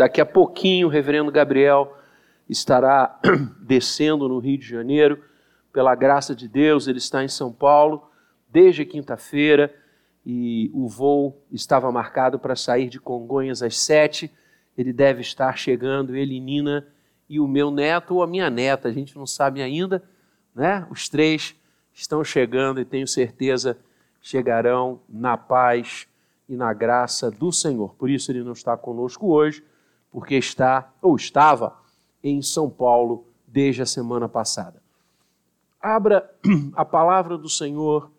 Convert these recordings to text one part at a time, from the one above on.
Daqui a pouquinho o reverendo Gabriel estará descendo no Rio de Janeiro. Pela graça de Deus, ele está em São Paulo desde quinta-feira e o voo estava marcado para sair de Congonhas às sete. Ele deve estar chegando, ele Nina e o meu neto ou a minha neta, a gente não sabe ainda, né? Os três estão chegando e tenho certeza chegarão na paz e na graça do Senhor. Por isso ele não está conosco hoje, porque está ou estava em São Paulo desde a semana passada. Abra a palavra do Senhor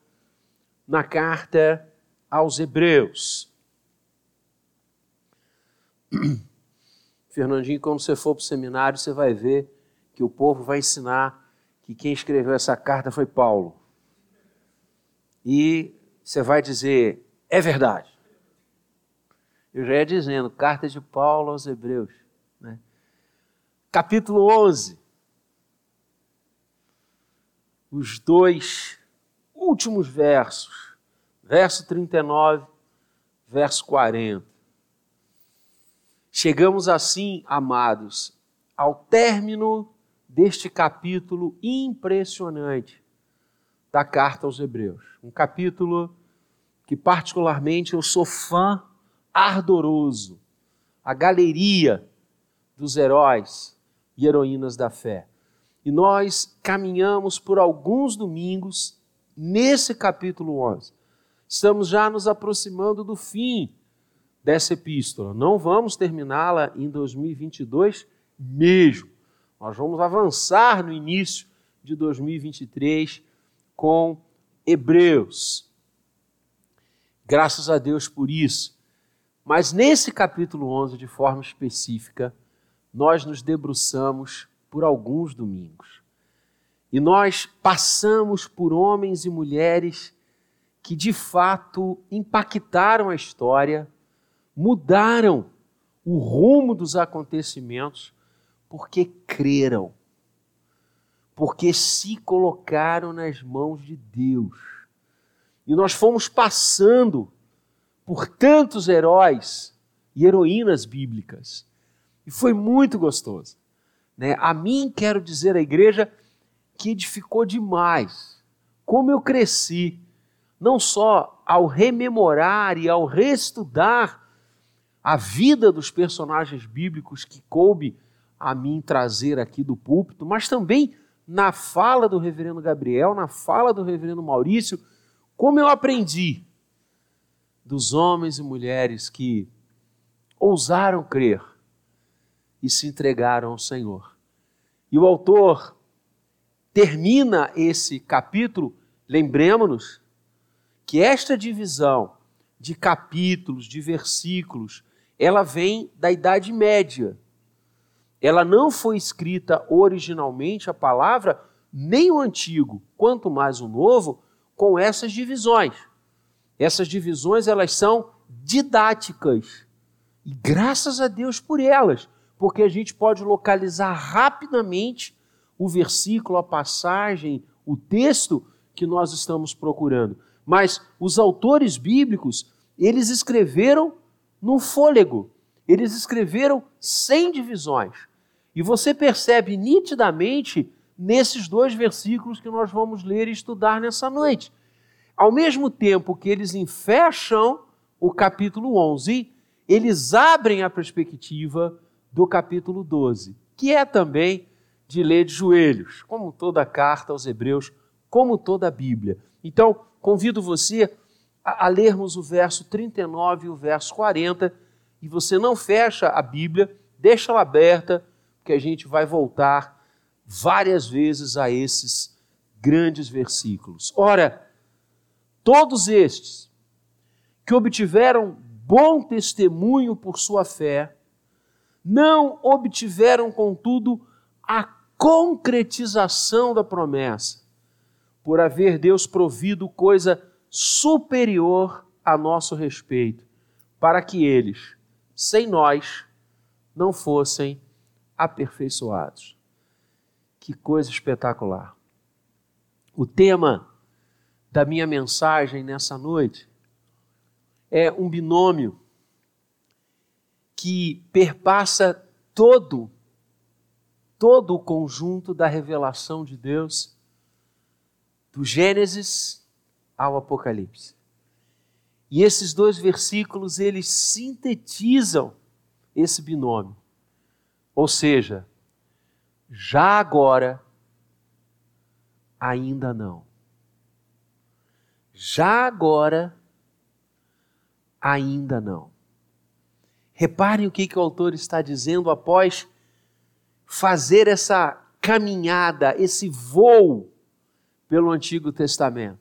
na carta aos Hebreus. Fernandinho, quando você for para o seminário, você vai ver que o povo vai ensinar que quem escreveu essa carta foi Paulo. E você vai dizer, é verdade. Eu já ia dizendo, carta de Paulo aos Hebreus. Né? Capítulo 11. Os dois últimos versos. Verso 39, verso 40. Chegamos assim, amados, ao término deste capítulo impressionante da carta aos Hebreus. Um capítulo que, particularmente, eu sou fã ardoroso, a galeria dos heróis e heroínas da fé. E nós caminhamos por alguns domingos nesse capítulo 11. Estamos já nos aproximando do fim dessa epístola. Não vamos terminá-la em 2022 mesmo. Nós vamos avançar no início de 2023 com Hebreus. Graças a Deus por isso. Mas nesse capítulo 11, de forma específica, nós nos debruçamos por alguns domingos. E nós passamos por homens e mulheres que de fato impactaram a história, mudaram o rumo dos acontecimentos, porque creram, porque se colocaram nas mãos de Deus. E nós fomos passando por tantos heróis e heroínas bíblicas. E foi muito gostoso. Né? A mim, quero dizer, a igreja que edificou demais. Como eu cresci, não só ao rememorar e ao reestudar a vida dos personagens bíblicos que coube a mim trazer aqui do púlpito, mas também na fala do reverendo Gabriel, na fala do reverendo Maurício, como eu aprendi dos homens e mulheres que ousaram crer e se entregaram ao Senhor. E o autor termina esse capítulo, lembremos-nos que esta divisão de capítulos, de versículos, ela vem da Idade Média. Ela não foi escrita originalmente, a palavra, nem o Antigo, quanto mais o Novo, com essas divisões. Essas divisões elas são didáticas. E graças a Deus por elas, porque a gente pode localizar rapidamente o versículo, a passagem, o texto que nós estamos procurando. Mas os autores bíblicos, eles escreveram no fôlego. Eles escreveram sem divisões. E você percebe nitidamente nesses dois versículos que nós vamos ler e estudar nessa noite ao mesmo tempo que eles enfecham o capítulo 11, eles abrem a perspectiva do capítulo 12, que é também de ler de joelhos, como toda a carta aos Hebreus, como toda a Bíblia. Então, convido você a, a lermos o verso 39 e o verso 40, e você não fecha a Bíblia, deixa ela aberta, porque a gente vai voltar várias vezes a esses grandes versículos. Ora, Todos estes que obtiveram bom testemunho por sua fé, não obtiveram, contudo, a concretização da promessa, por haver Deus provido coisa superior a nosso respeito, para que eles, sem nós, não fossem aperfeiçoados. Que coisa espetacular! O tema da minha mensagem nessa noite é um binômio que perpassa todo todo o conjunto da revelação de Deus do Gênesis ao Apocalipse. E esses dois versículos eles sintetizam esse binômio. Ou seja, já agora ainda não. Já agora ainda não. Reparem o que, que o autor está dizendo após fazer essa caminhada, esse voo pelo Antigo Testamento.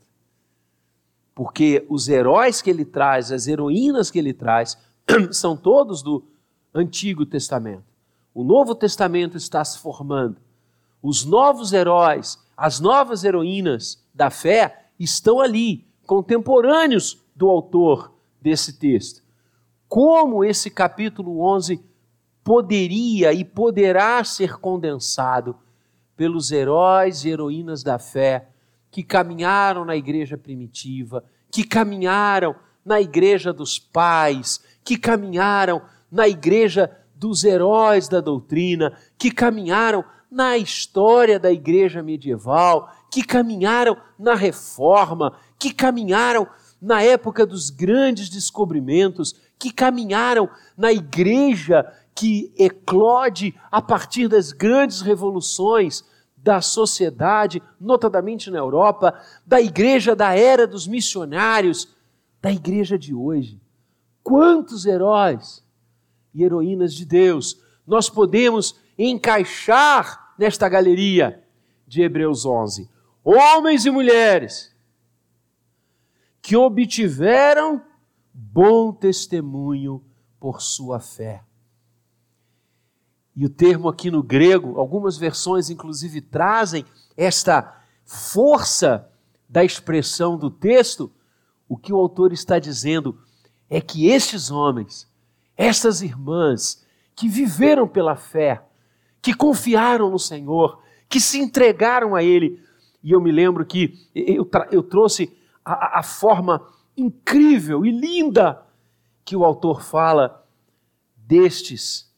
Porque os heróis que ele traz, as heroínas que ele traz, são todos do Antigo Testamento. O Novo Testamento está se formando. Os novos heróis, as novas heroínas da fé estão ali, contemporâneos do autor desse texto. Como esse capítulo 11 poderia e poderá ser condensado pelos heróis e heroínas da fé que caminharam na igreja primitiva, que caminharam na igreja dos pais, que caminharam na igreja dos heróis da doutrina, que caminharam na história da igreja medieval, que caminharam na reforma, que caminharam na época dos grandes descobrimentos, que caminharam na igreja que eclode a partir das grandes revoluções da sociedade, notadamente na Europa, da igreja da era dos missionários, da igreja de hoje. Quantos heróis e heroínas de Deus nós podemos encaixar nesta galeria de Hebreus 11? Homens e mulheres que obtiveram bom testemunho por sua fé. E o termo aqui no grego, algumas versões inclusive trazem esta força da expressão do texto. O que o autor está dizendo é que estes homens, estas irmãs, que viveram pela fé, que confiaram no Senhor, que se entregaram a Ele. E eu me lembro que eu, eu trouxe a, a forma incrível e linda que o autor fala destes,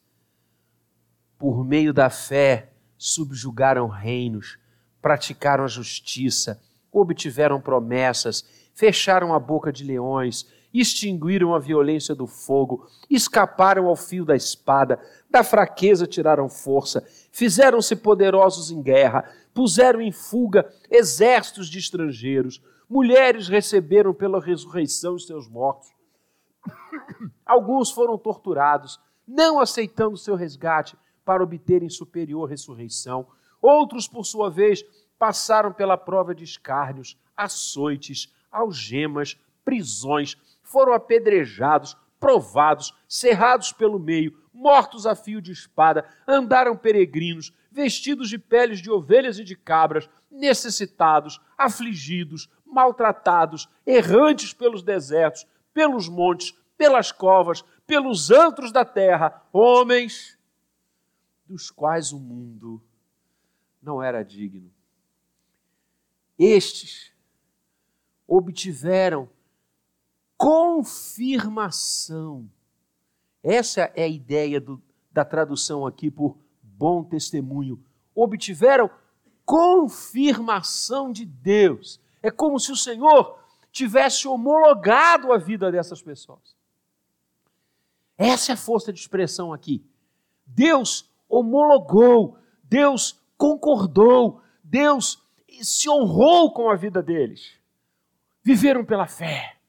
por meio da fé, subjugaram reinos, praticaram a justiça, obtiveram promessas, fecharam a boca de leões, extinguiram a violência do fogo, escaparam ao fio da espada, da fraqueza tiraram força, fizeram-se poderosos em guerra, puseram em fuga exércitos de estrangeiros, mulheres receberam pela ressurreição os seus mortos. Alguns foram torturados, não aceitando seu resgate para obterem superior ressurreição. Outros, por sua vez, passaram pela prova de escárnios, açoites, algemas, prisões, foram apedrejados, provados, cerrados pelo meio, mortos a fio de espada, andaram peregrinos, vestidos de peles de ovelhas e de cabras, necessitados, afligidos, maltratados, errantes pelos desertos, pelos montes, pelas covas, pelos antros da terra, homens dos quais o mundo não era digno. Estes obtiveram confirmação. Essa é a ideia do, da tradução aqui por bom testemunho. Obtiveram confirmação de Deus. É como se o Senhor tivesse homologado a vida dessas pessoas. Essa é a força de expressão aqui. Deus homologou, Deus concordou, Deus se honrou com a vida deles. Viveram pela fé,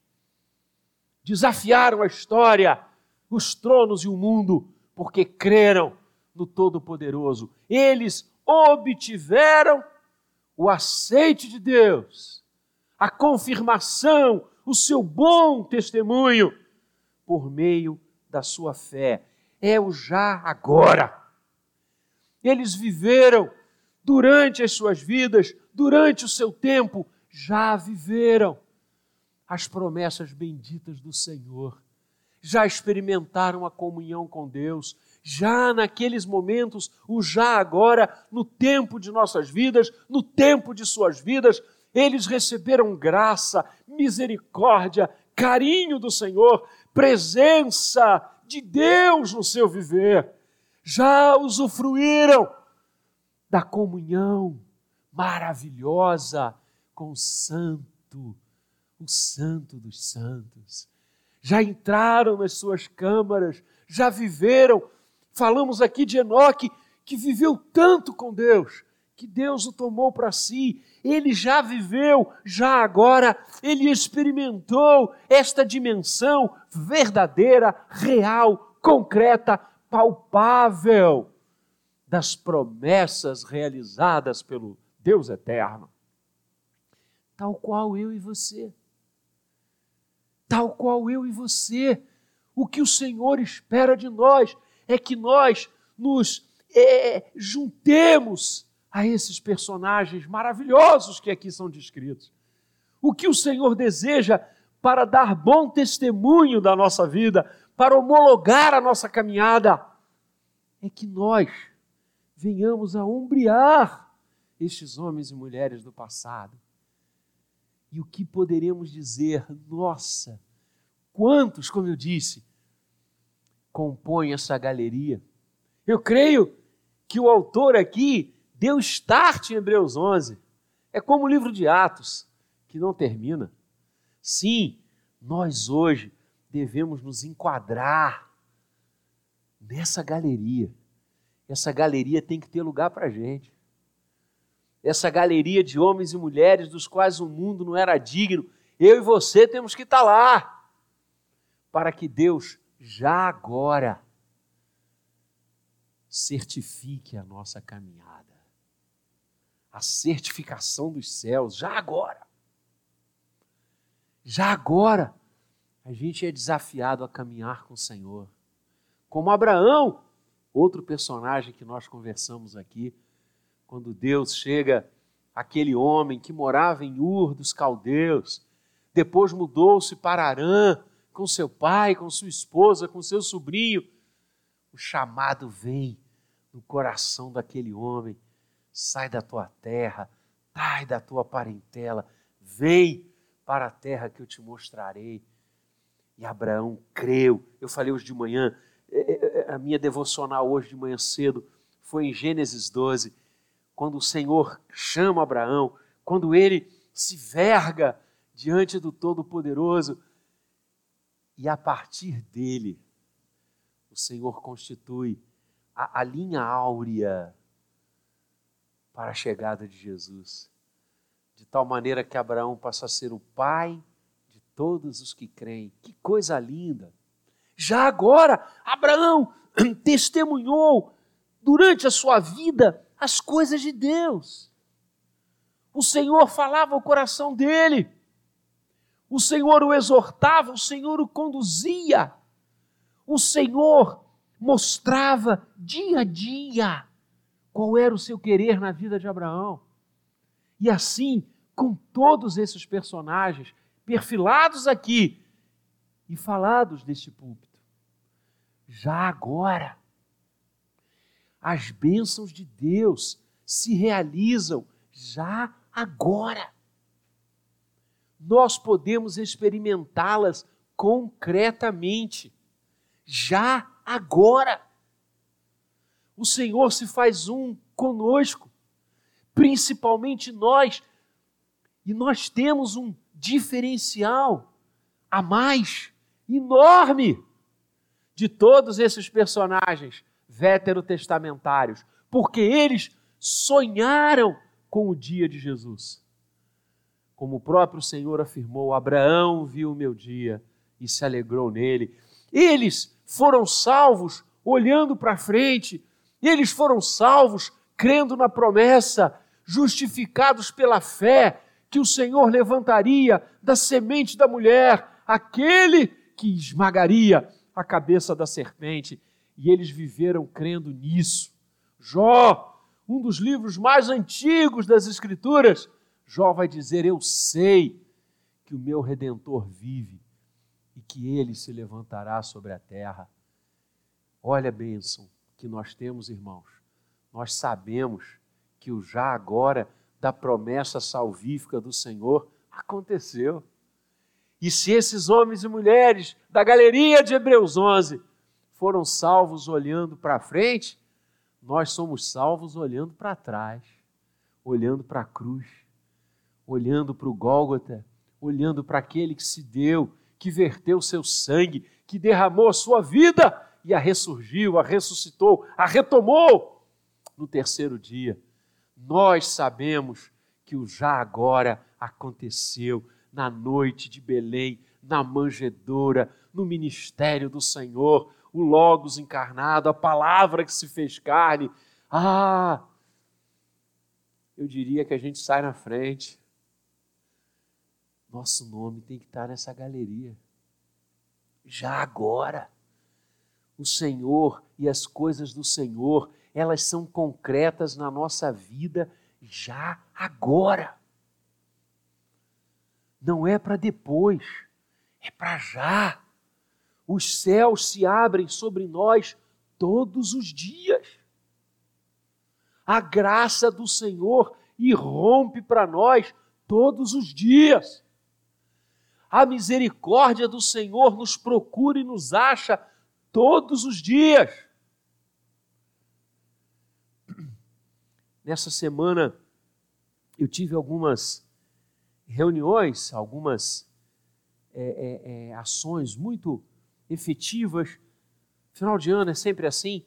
desafiaram a história, os tronos e o mundo, porque creram no Todo-Poderoso. Eles obtiveram o aceite de Deus a confirmação, o seu bom testemunho por meio da sua fé. É o já agora. Eles viveram durante as suas vidas, durante o seu tempo, já viveram as promessas benditas do Senhor, já experimentaram a comunhão com Deus, já naqueles momentos, o já agora, no tempo de nossas vidas, no tempo de suas vidas, eles receberam graça, misericórdia, carinho do Senhor, presença de Deus no seu viver, já usufruíram da comunhão maravilhosa com o Santo, o Santo dos Santos. Já entraram nas suas câmaras, já viveram. Falamos aqui de Enoque, que viveu tanto com Deus, que Deus o tomou para si. Ele já viveu, já agora, ele experimentou esta dimensão verdadeira, real, concreta, palpável das promessas realizadas pelo Deus eterno. Tal qual eu e você. Tal qual eu e você. O que o Senhor espera de nós é que nós nos é, juntemos a esses personagens maravilhosos que aqui são descritos. O que o Senhor deseja para dar bom testemunho da nossa vida, para homologar a nossa caminhada, é que nós venhamos a ombrear estes homens e mulheres do passado. E o que poderemos dizer? Nossa, quantos, como eu disse, compõem essa galeria? Eu creio que o autor aqui deu start em Hebreus 11. É como o livro de Atos, que não termina. Sim, nós hoje devemos nos enquadrar nessa galeria. Essa galeria tem que ter lugar para a gente. Essa galeria de homens e mulheres dos quais o mundo não era digno, eu e você temos que estar lá, para que Deus já agora certifique a nossa caminhada. A certificação dos céus, já agora. Já agora, a gente é desafiado a caminhar com o Senhor. Como Abraão, outro personagem que nós conversamos aqui, quando Deus chega aquele homem que morava em Ur dos caldeus, depois mudou-se para Arã com seu pai, com sua esposa, com seu sobrinho. O chamado vem no coração daquele homem: sai da tua terra, sai da tua parentela, vem para a terra que eu te mostrarei. E Abraão creu. Eu falei hoje de manhã, é, é, é, a minha devocional hoje de manhã cedo foi em Gênesis 12, quando o Senhor chama Abraão, quando ele se verga diante do Todo-Poderoso, e a partir dele, o Senhor constitui a, a linha áurea para a chegada de Jesus. De tal maneira que Abraão passa a ser o pai de todos os que creem. Que coisa linda! Já agora, Abraão testemunhou durante a sua vida as coisas de Deus. O Senhor falava ao coração dele. O Senhor o exortava, o Senhor o conduzia. O Senhor mostrava dia a dia qual era o seu querer na vida de Abraão. E assim, com todos esses personagens perfilados aqui e falados deste púlpito, já agora, as bênçãos de Deus se realizam já agora. Nós podemos experimentá-las concretamente, já agora. O Senhor se faz um conosco, principalmente nós, e nós temos um diferencial a mais enorme de todos esses personagens veterotestamentários, porque eles sonharam com o dia de Jesus. Como o próprio Senhor afirmou, Abraão viu o meu dia e se alegrou nele. Eles foram salvos olhando para frente, eles foram salvos crendo na promessa, justificados pela fé que o Senhor levantaria da semente da mulher aquele que esmagaria a cabeça da serpente. E eles viveram crendo nisso. Jó, um dos livros mais antigos das Escrituras, Jó vai dizer: Eu sei que o meu redentor vive e que ele se levantará sobre a terra. Olha a bênção que nós temos, irmãos. Nós sabemos que o já agora da promessa salvífica do Senhor aconteceu. E se esses homens e mulheres da galeria de Hebreus 11 foram salvos olhando para frente, nós somos salvos olhando para trás, olhando para a cruz, olhando para o Gólgota, olhando para aquele que se deu, que verteu seu sangue, que derramou a sua vida e a ressurgiu, a ressuscitou, a retomou no terceiro dia. Nós sabemos que o já agora aconteceu na noite de Belém, na manjedoura, no ministério do Senhor, o Logos encarnado, a palavra que se fez carne. Ah! Eu diria que a gente sai na frente. Nosso nome tem que estar nessa galeria. Já agora. O Senhor e as coisas do Senhor, elas são concretas na nossa vida já agora. Não é para depois, é para já. Os céus se abrem sobre nós todos os dias. A graça do Senhor irrompe para nós todos os dias. A misericórdia do Senhor nos procura e nos acha todos os dias. Nessa semana eu tive algumas reuniões, algumas é, é, é, ações muito efetivas. Final de ano é sempre assim.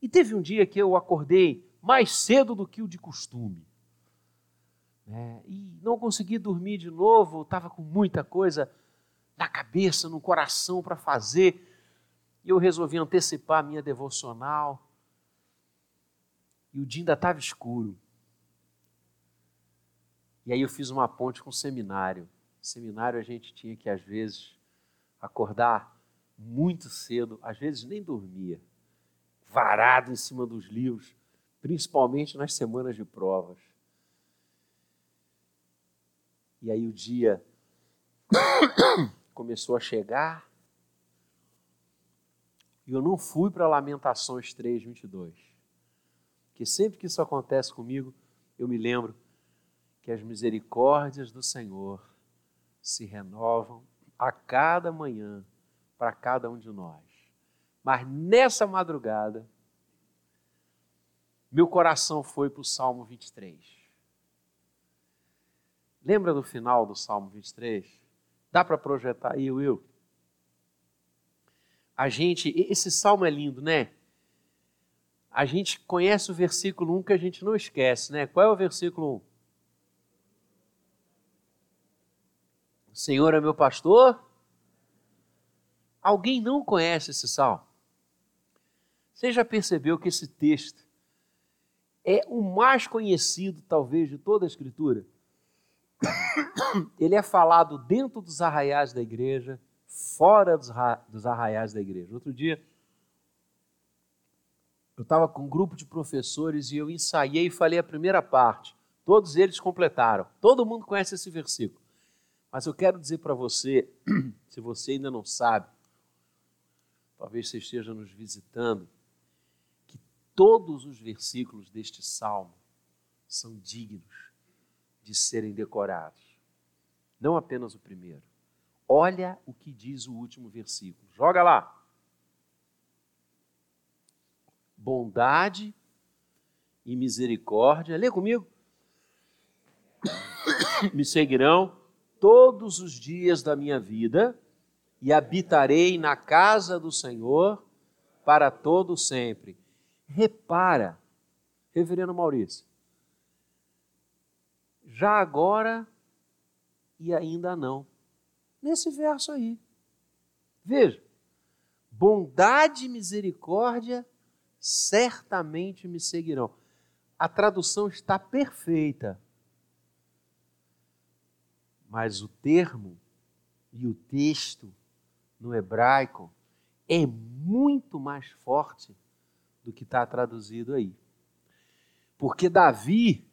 E teve um dia que eu acordei mais cedo do que o de costume. É, e não consegui dormir de novo, estava com muita coisa na cabeça, no coração para fazer. E eu resolvi antecipar a minha devocional. E o dia ainda estava escuro. E aí eu fiz uma ponte com o seminário. seminário a gente tinha que, às vezes, acordar muito cedo, às vezes nem dormia, varado em cima dos livros, principalmente nas semanas de provas. E aí o dia começou a chegar, e eu não fui para Lamentações 3, 22. Porque sempre que isso acontece comigo, eu me lembro que as misericórdias do Senhor se renovam a cada manhã para cada um de nós. Mas nessa madrugada, meu coração foi para o Salmo 23. Lembra do final do Salmo 23? Dá para projetar aí, Will? A gente, esse salmo é lindo, né? A gente conhece o versículo 1 que a gente não esquece, né? Qual é o versículo 1? O Senhor é meu pastor. Alguém não conhece esse salmo? Você já percebeu que esse texto é o mais conhecido, talvez, de toda a Escritura? Ele é falado dentro dos arraiais da igreja, fora dos arraiais da igreja. Outro dia, eu estava com um grupo de professores e eu ensaiei e falei a primeira parte. Todos eles completaram. Todo mundo conhece esse versículo. Mas eu quero dizer para você, se você ainda não sabe, talvez você esteja nos visitando, que todos os versículos deste salmo são dignos de serem decorados. Não apenas o primeiro. Olha o que diz o último versículo. Joga lá. Bondade e misericórdia, lê comigo. Me seguirão todos os dias da minha vida e habitarei na casa do Senhor para todo sempre. Repara, Reverendo Maurício, já agora e ainda não. Nesse verso aí. Veja, bondade e misericórdia certamente me seguirão. A tradução está perfeita mas o termo e o texto no hebraico é muito mais forte do que está traduzido aí. Porque Davi,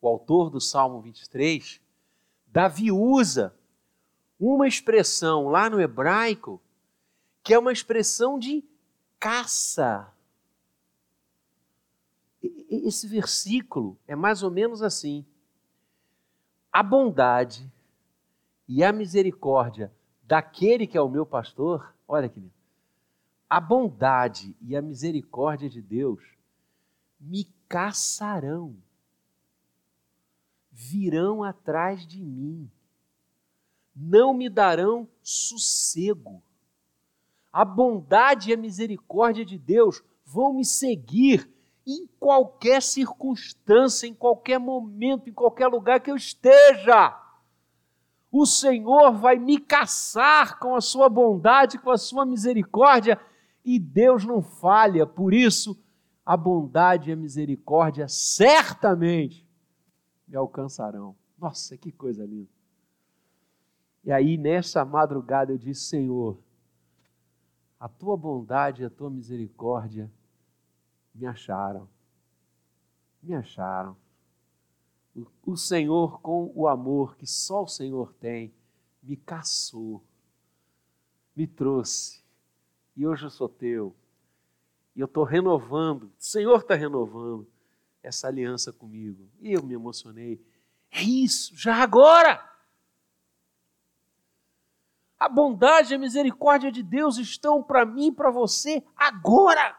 o autor do Salmo 23, Davi usa uma expressão lá no hebraico que é uma expressão de caça. Esse versículo é mais ou menos assim a bondade e a misericórdia daquele que é o meu pastor, olha que lindo, a bondade e a misericórdia de Deus me caçarão, virão atrás de mim, não me darão sossego. A bondade e a misericórdia de Deus vão me seguir em qualquer circunstância, em qualquer momento, em qualquer lugar que eu esteja. O Senhor vai me caçar com a sua bondade, com a sua misericórdia, e Deus não falha, por isso a bondade e a misericórdia certamente me alcançarão. Nossa, que coisa linda. E aí, nessa madrugada, eu disse: Senhor, a tua bondade e a tua misericórdia me acharam. Me acharam. O Senhor, com o amor que só o Senhor tem, me caçou, me trouxe. E hoje eu sou teu. E eu estou renovando, o Senhor está renovando essa aliança comigo. E eu me emocionei. É isso, já agora! A bondade e a misericórdia de Deus estão para mim e para você agora.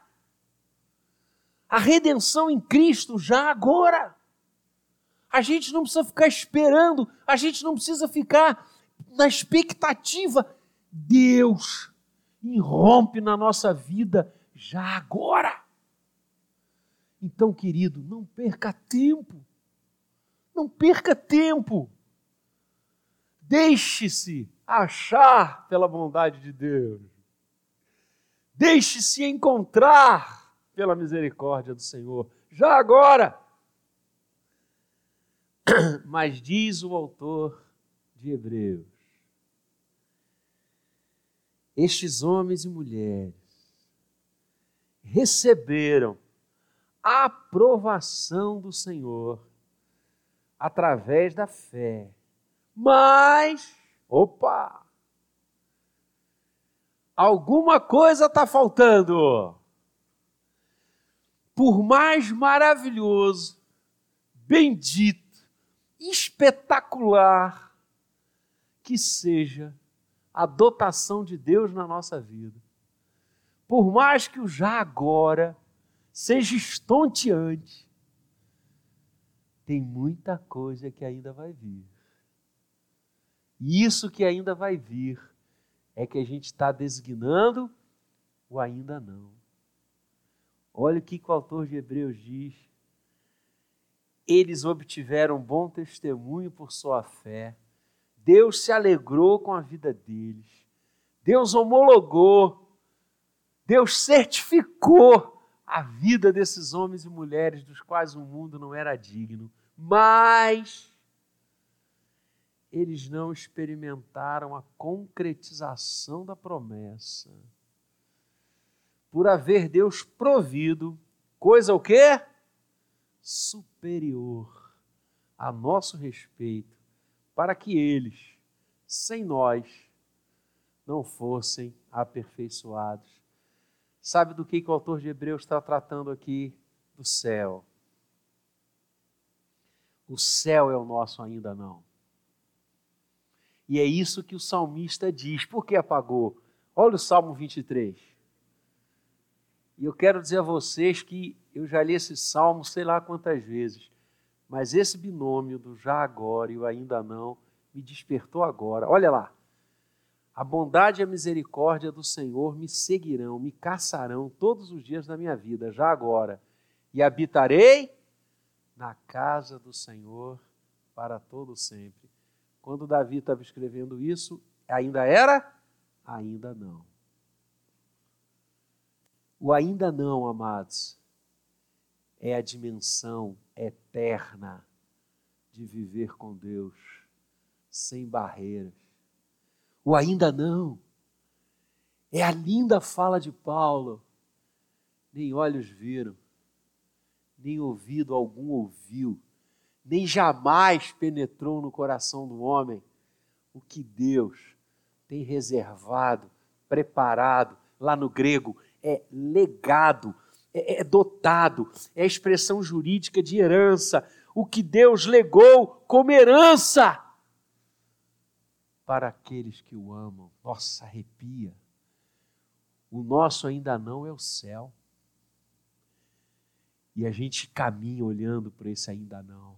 A redenção em Cristo já agora. A gente não precisa ficar esperando, a gente não precisa ficar na expectativa. Deus irrompe na nossa vida já agora. Então, querido, não perca tempo. Não perca tempo. Deixe-se achar pela bondade de Deus. Deixe-se encontrar pela misericórdia do Senhor, já agora. Mas diz o autor de Hebreus: estes homens e mulheres receberam a aprovação do Senhor através da fé. Mas, opa! Alguma coisa está faltando. Por mais maravilhoso, bendito, espetacular que seja a dotação de Deus na nossa vida, por mais que o já agora seja estonteante, tem muita coisa que ainda vai vir. E isso que ainda vai vir é que a gente está designando o ainda não. Olha o que o autor de Hebreus diz eles obtiveram bom testemunho por sua fé. Deus se alegrou com a vida deles. Deus homologou. Deus certificou a vida desses homens e mulheres dos quais o mundo não era digno. Mas eles não experimentaram a concretização da promessa. Por haver Deus provido coisa o quê? Superior a nosso respeito, para que eles, sem nós, não fossem aperfeiçoados. Sabe do que, que o autor de Hebreus está tratando aqui? Do céu. O céu é o nosso ainda não. E é isso que o salmista diz. Por que apagou? Olha o Salmo 23. E eu quero dizer a vocês que eu já li esse salmo sei lá quantas vezes, mas esse binômio do já agora e o ainda não me despertou agora. Olha lá. A bondade e a misericórdia do Senhor me seguirão, me caçarão todos os dias da minha vida, já agora, e habitarei na casa do Senhor para todo sempre. Quando Davi estava escrevendo isso, ainda era? Ainda não. O ainda não, amados, é a dimensão eterna de viver com Deus, sem barreiras. O ainda não é a linda fala de Paulo. Nem olhos viram, nem ouvido algum ouviu, nem jamais penetrou no coração do homem o que Deus tem reservado, preparado, lá no grego, é legado é, é dotado, é a expressão jurídica de herança, o que Deus legou como herança para aqueles que o amam. Nossa, arrepia. O nosso ainda não é o céu. E a gente caminha olhando para esse ainda não.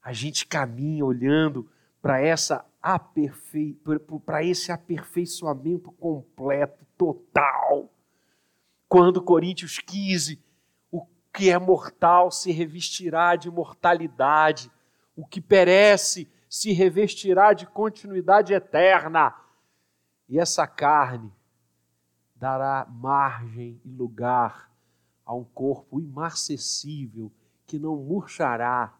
A gente caminha olhando para essa aperfei... para esse aperfeiçoamento completo, total. Quando Coríntios 15, o que é mortal se revestirá de mortalidade, o que perece se revestirá de continuidade eterna. E essa carne dará margem e lugar a um corpo imarcessível que não murchará.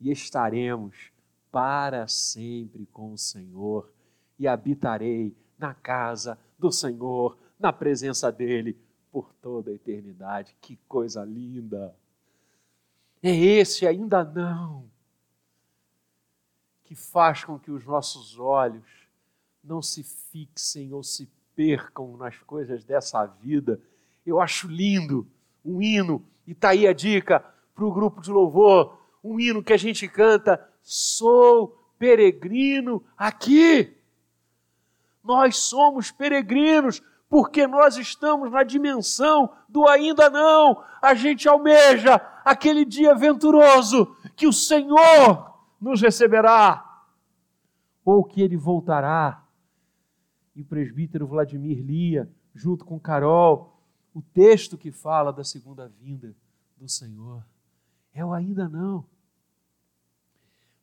E estaremos para sempre com o Senhor. E habitarei na casa do Senhor, na presença dele por toda a eternidade. Que coisa linda! É esse ainda não que faz com que os nossos olhos não se fixem ou se percam nas coisas dessa vida. Eu acho lindo um hino, e está aí a dica para o grupo de louvor: um hino que a gente canta, Sou peregrino aqui. Nós somos peregrinos porque nós estamos na dimensão do ainda não. A gente almeja aquele dia venturoso que o Senhor nos receberá, ou que ele voltará. E o presbítero Vladimir lia, junto com Carol, o texto que fala da segunda vinda do Senhor. É o ainda não.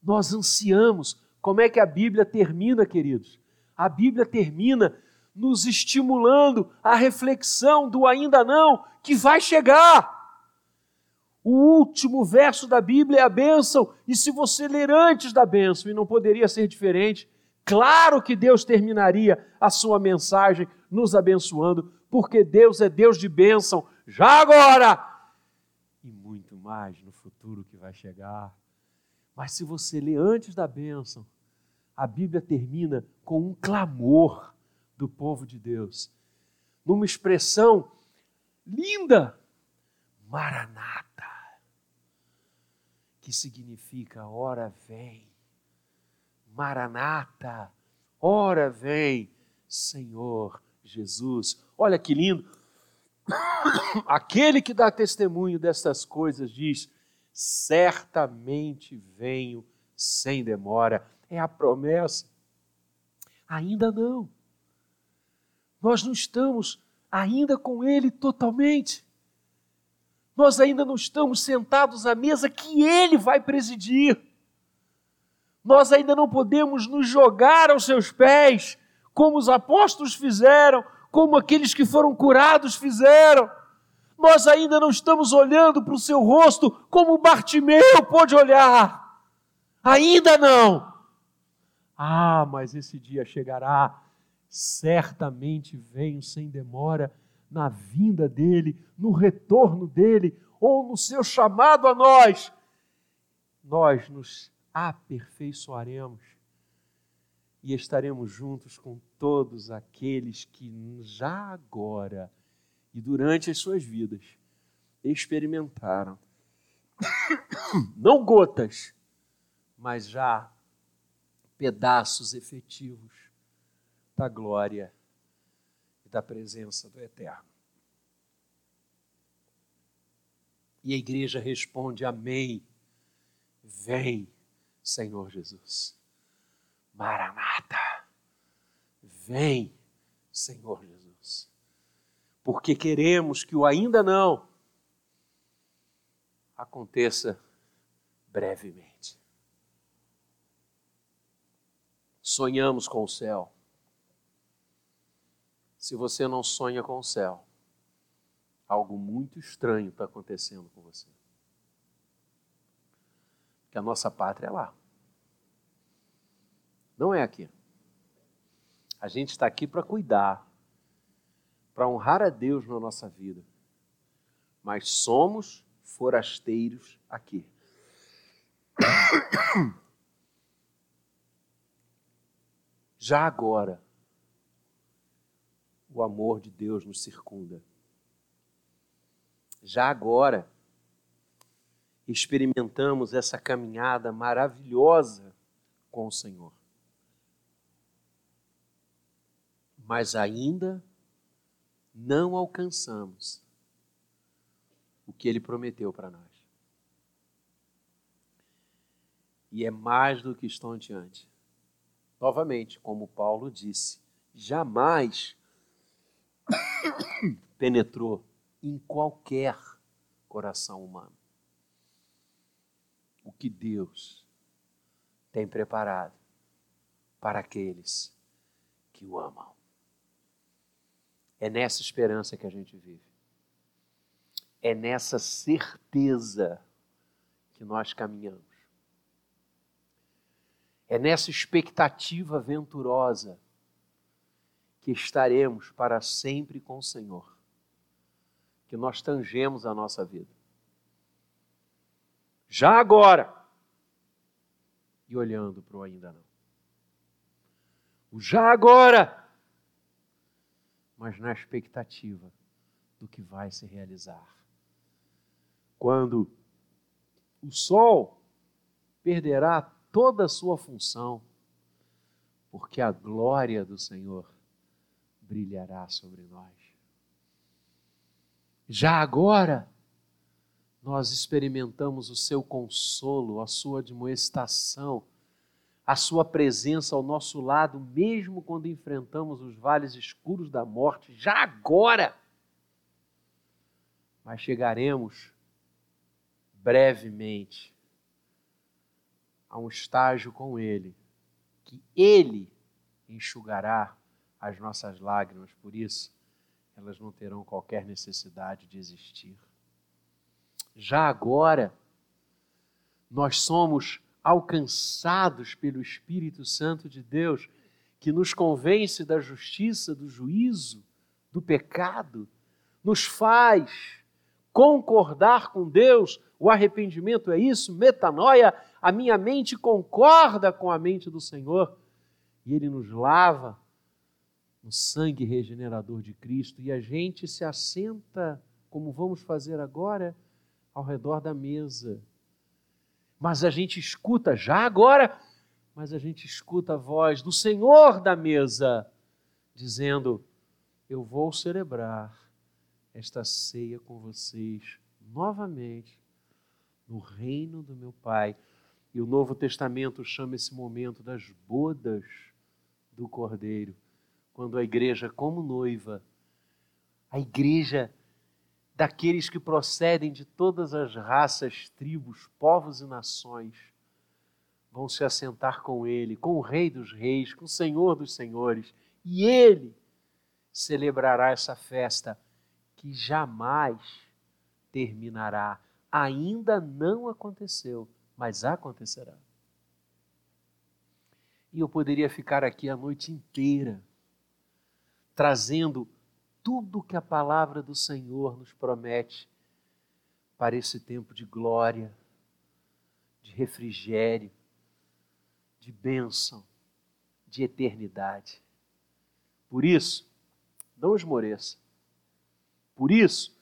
Nós ansiamos. Como é que a Bíblia termina, queridos? A Bíblia termina nos estimulando a reflexão do ainda não, que vai chegar. O último verso da Bíblia é a bênção, e se você ler antes da bênção, e não poderia ser diferente, claro que Deus terminaria a sua mensagem nos abençoando, porque Deus é Deus de bênção, já agora e muito mais no futuro que vai chegar. Mas se você ler antes da bênção, a Bíblia termina com um clamor do povo de Deus, numa expressão linda, Maranata, que significa ora vem. Maranata, ora vem, Senhor Jesus. Olha que lindo. Aquele que dá testemunho destas coisas diz: certamente venho sem demora. É a promessa. Ainda não. Nós não estamos ainda com Ele totalmente. Nós ainda não estamos sentados à mesa que Ele vai presidir. Nós ainda não podemos nos jogar aos seus pés como os apóstolos fizeram, como aqueles que foram curados fizeram. Nós ainda não estamos olhando para o seu rosto como Bartimeu pôde olhar. Ainda não. Ah, mas esse dia chegará. Certamente venho sem demora na vinda dele, no retorno dele, ou no seu chamado a nós. Nós nos aperfeiçoaremos e estaremos juntos com todos aqueles que já agora e durante as suas vidas experimentaram, não gotas, mas já pedaços efetivos da glória e da presença do Eterno. E a igreja responde: Amém. Vem, Senhor Jesus. Maranata. Vem, Senhor Jesus. Porque queremos que o ainda não aconteça brevemente. Sonhamos com o céu. Se você não sonha com o céu, algo muito estranho está acontecendo com você. Que a nossa pátria é lá. Não é aqui. A gente está aqui para cuidar, para honrar a Deus na nossa vida. Mas somos forasteiros aqui. Já agora, o amor de Deus nos circunda. Já agora, experimentamos essa caminhada maravilhosa com o Senhor. mas ainda não alcançamos o que ele prometeu para nós. E é mais do que estonteante. Novamente, como Paulo disse, jamais penetrou em qualquer coração humano o que Deus tem preparado para aqueles que o amam. É nessa esperança que a gente vive. É nessa certeza que nós caminhamos. É nessa expectativa venturosa que estaremos para sempre com o Senhor, que nós tangemos a nossa vida. Já agora, e olhando para o ainda não. O já agora mas na expectativa do que vai se realizar. Quando o sol perderá toda a sua função, porque a glória do Senhor brilhará sobre nós. Já agora, nós experimentamos o seu consolo, a sua admoestação a sua presença ao nosso lado, mesmo quando enfrentamos os vales escuros da morte, já agora. Mas chegaremos brevemente a um estágio com Ele, que Ele enxugará as nossas lágrimas, por isso elas não terão qualquer necessidade de existir. Já agora, nós somos alcançados pelo Espírito Santo de Deus, que nos convence da justiça, do juízo, do pecado, nos faz concordar com Deus. O arrependimento é isso, metanoia, a minha mente concorda com a mente do Senhor e ele nos lava no sangue regenerador de Cristo e a gente se assenta, como vamos fazer agora, ao redor da mesa mas a gente escuta já agora, mas a gente escuta a voz do Senhor da mesa dizendo: Eu vou celebrar esta ceia com vocês novamente no reino do meu Pai. E o Novo Testamento chama esse momento das bodas do Cordeiro, quando a igreja, como noiva, a igreja daqueles que procedem de todas as raças, tribos, povos e nações, vão se assentar com Ele, com o Rei dos Reis, com o Senhor dos Senhores, e Ele celebrará essa festa que jamais terminará. Ainda não aconteceu, mas acontecerá. E eu poderia ficar aqui a noite inteira trazendo tudo que a palavra do Senhor nos promete para esse tempo de glória, de refrigério, de bênção, de eternidade. Por isso, não esmoreça. Por isso,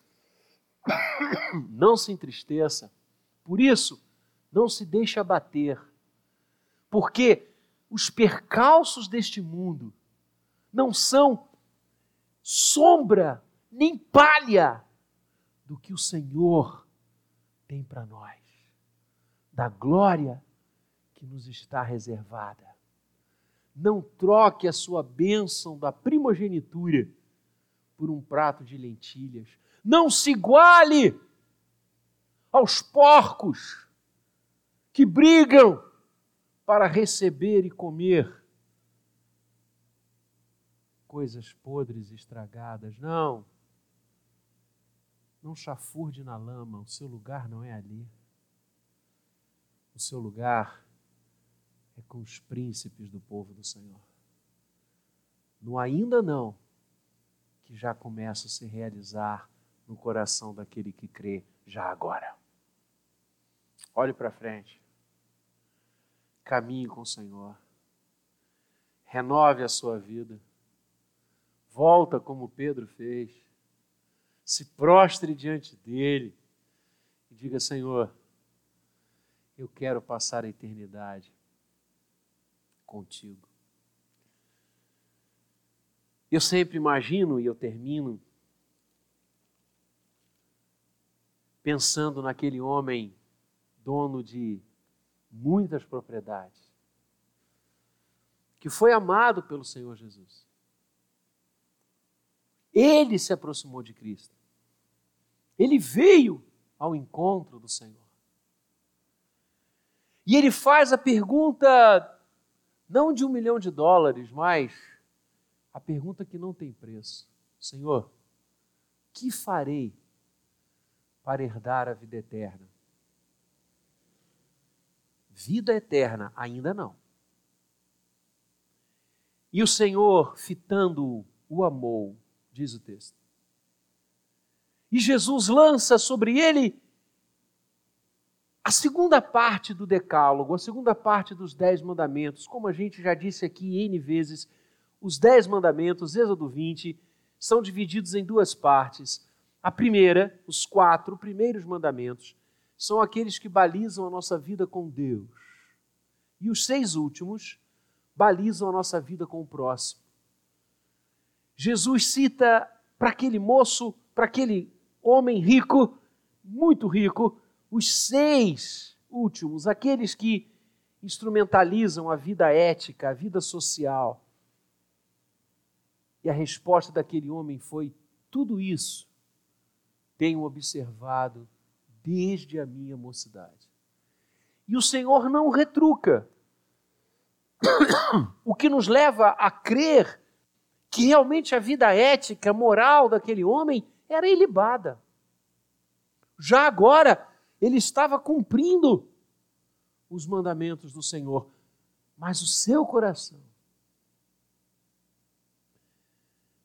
não se entristeça. Por isso, não se deixe abater. Porque os percalços deste mundo não são sombra, nem palha do que o Senhor tem para nós, da glória que nos está reservada. Não troque a sua bênção da primogenitura por um prato de lentilhas. Não se iguale aos porcos que brigam para receber e comer coisas podres e estragadas. Não. Não chafurde na lama, o seu lugar não é ali. O seu lugar é com os príncipes do povo do Senhor. No ainda não, que já começa a se realizar no coração daquele que crê já agora. Olhe para frente. Caminhe com o Senhor. Renove a sua vida. Volta como Pedro fez. Se prostre diante dele e diga: Senhor, eu quero passar a eternidade contigo. Eu sempre imagino, e eu termino, pensando naquele homem dono de muitas propriedades, que foi amado pelo Senhor Jesus. Ele se aproximou de Cristo. Ele veio ao encontro do Senhor. E ele faz a pergunta, não de um milhão de dólares, mas a pergunta que não tem preço: Senhor, que farei para herdar a vida eterna? Vida eterna, ainda não. E o Senhor, fitando-o, o amou, diz o texto. E Jesus lança sobre ele a segunda parte do Decálogo, a segunda parte dos Dez Mandamentos. Como a gente já disse aqui N vezes, os Dez Mandamentos, Êxodo 20, são divididos em duas partes. A primeira, os quatro primeiros mandamentos, são aqueles que balizam a nossa vida com Deus. E os seis últimos balizam a nossa vida com o próximo. Jesus cita para aquele moço, para aquele homem rico, muito rico, os seis últimos, aqueles que instrumentalizam a vida ética, a vida social. E a resposta daquele homem foi: tudo isso tenho observado desde a minha mocidade. E o Senhor não retruca. O que nos leva a crer que realmente a vida ética, moral daquele homem era ilibada. Já agora, ele estava cumprindo os mandamentos do Senhor, mas o seu coração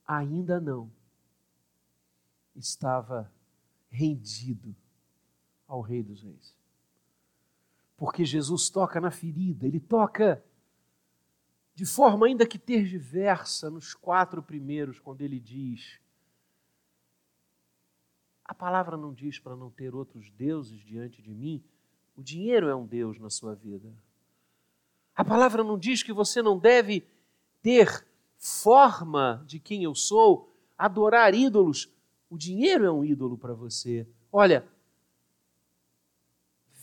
ainda não estava rendido ao Rei dos Reis. Porque Jesus toca na ferida, ele toca de forma ainda que tergiversa nos quatro primeiros, quando ele diz: A palavra não diz para não ter outros deuses diante de mim, o dinheiro é um Deus na sua vida. A palavra não diz que você não deve ter forma de quem eu sou, adorar ídolos. O dinheiro é um ídolo para você. Olha,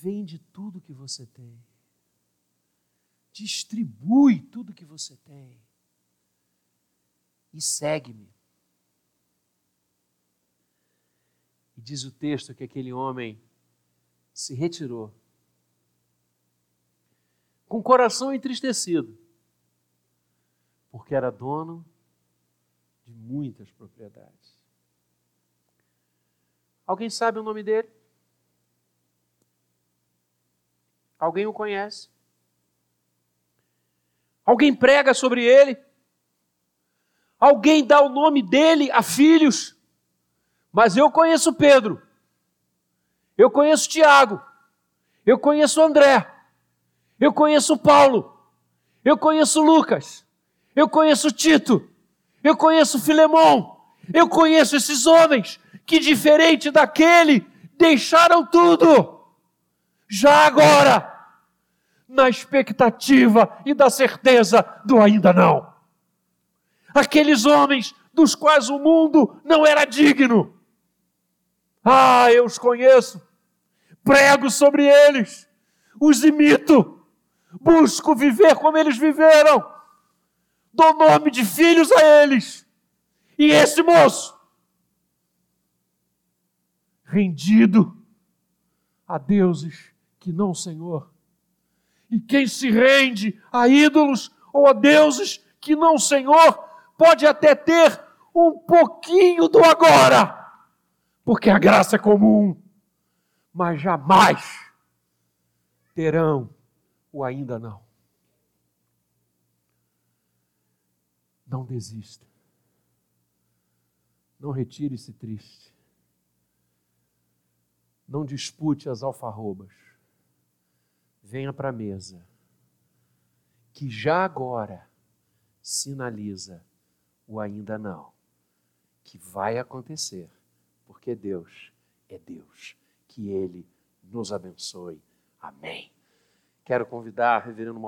Vende tudo que você tem. Distribui tudo que você tem. E segue-me. E diz o texto que aquele homem se retirou, com o coração entristecido, porque era dono de muitas propriedades. Alguém sabe o nome dele? Alguém o conhece? Alguém prega sobre ele? Alguém dá o nome dele a filhos? Mas eu conheço Pedro, eu conheço Tiago, eu conheço André, eu conheço Paulo, eu conheço Lucas, eu conheço Tito, eu conheço Filemão, eu conheço esses homens que, diferente daquele, deixaram tudo. Já agora, na expectativa e da certeza do ainda não. Aqueles homens dos quais o mundo não era digno. Ah, eu os conheço, prego sobre eles, os imito, busco viver como eles viveram, dou nome de filhos a eles. E esse moço, rendido a deuses que não o Senhor. E quem se rende a ídolos ou a deuses que não o Senhor, pode até ter um pouquinho do agora, porque a graça é comum, mas jamais terão o ainda não. Não desista. Não retire-se triste. Não dispute as alfarrobas venha para a mesa, que já agora sinaliza o ainda não, que vai acontecer, porque Deus é Deus. Que Ele nos abençoe. Amém. Quero convidar, reverendo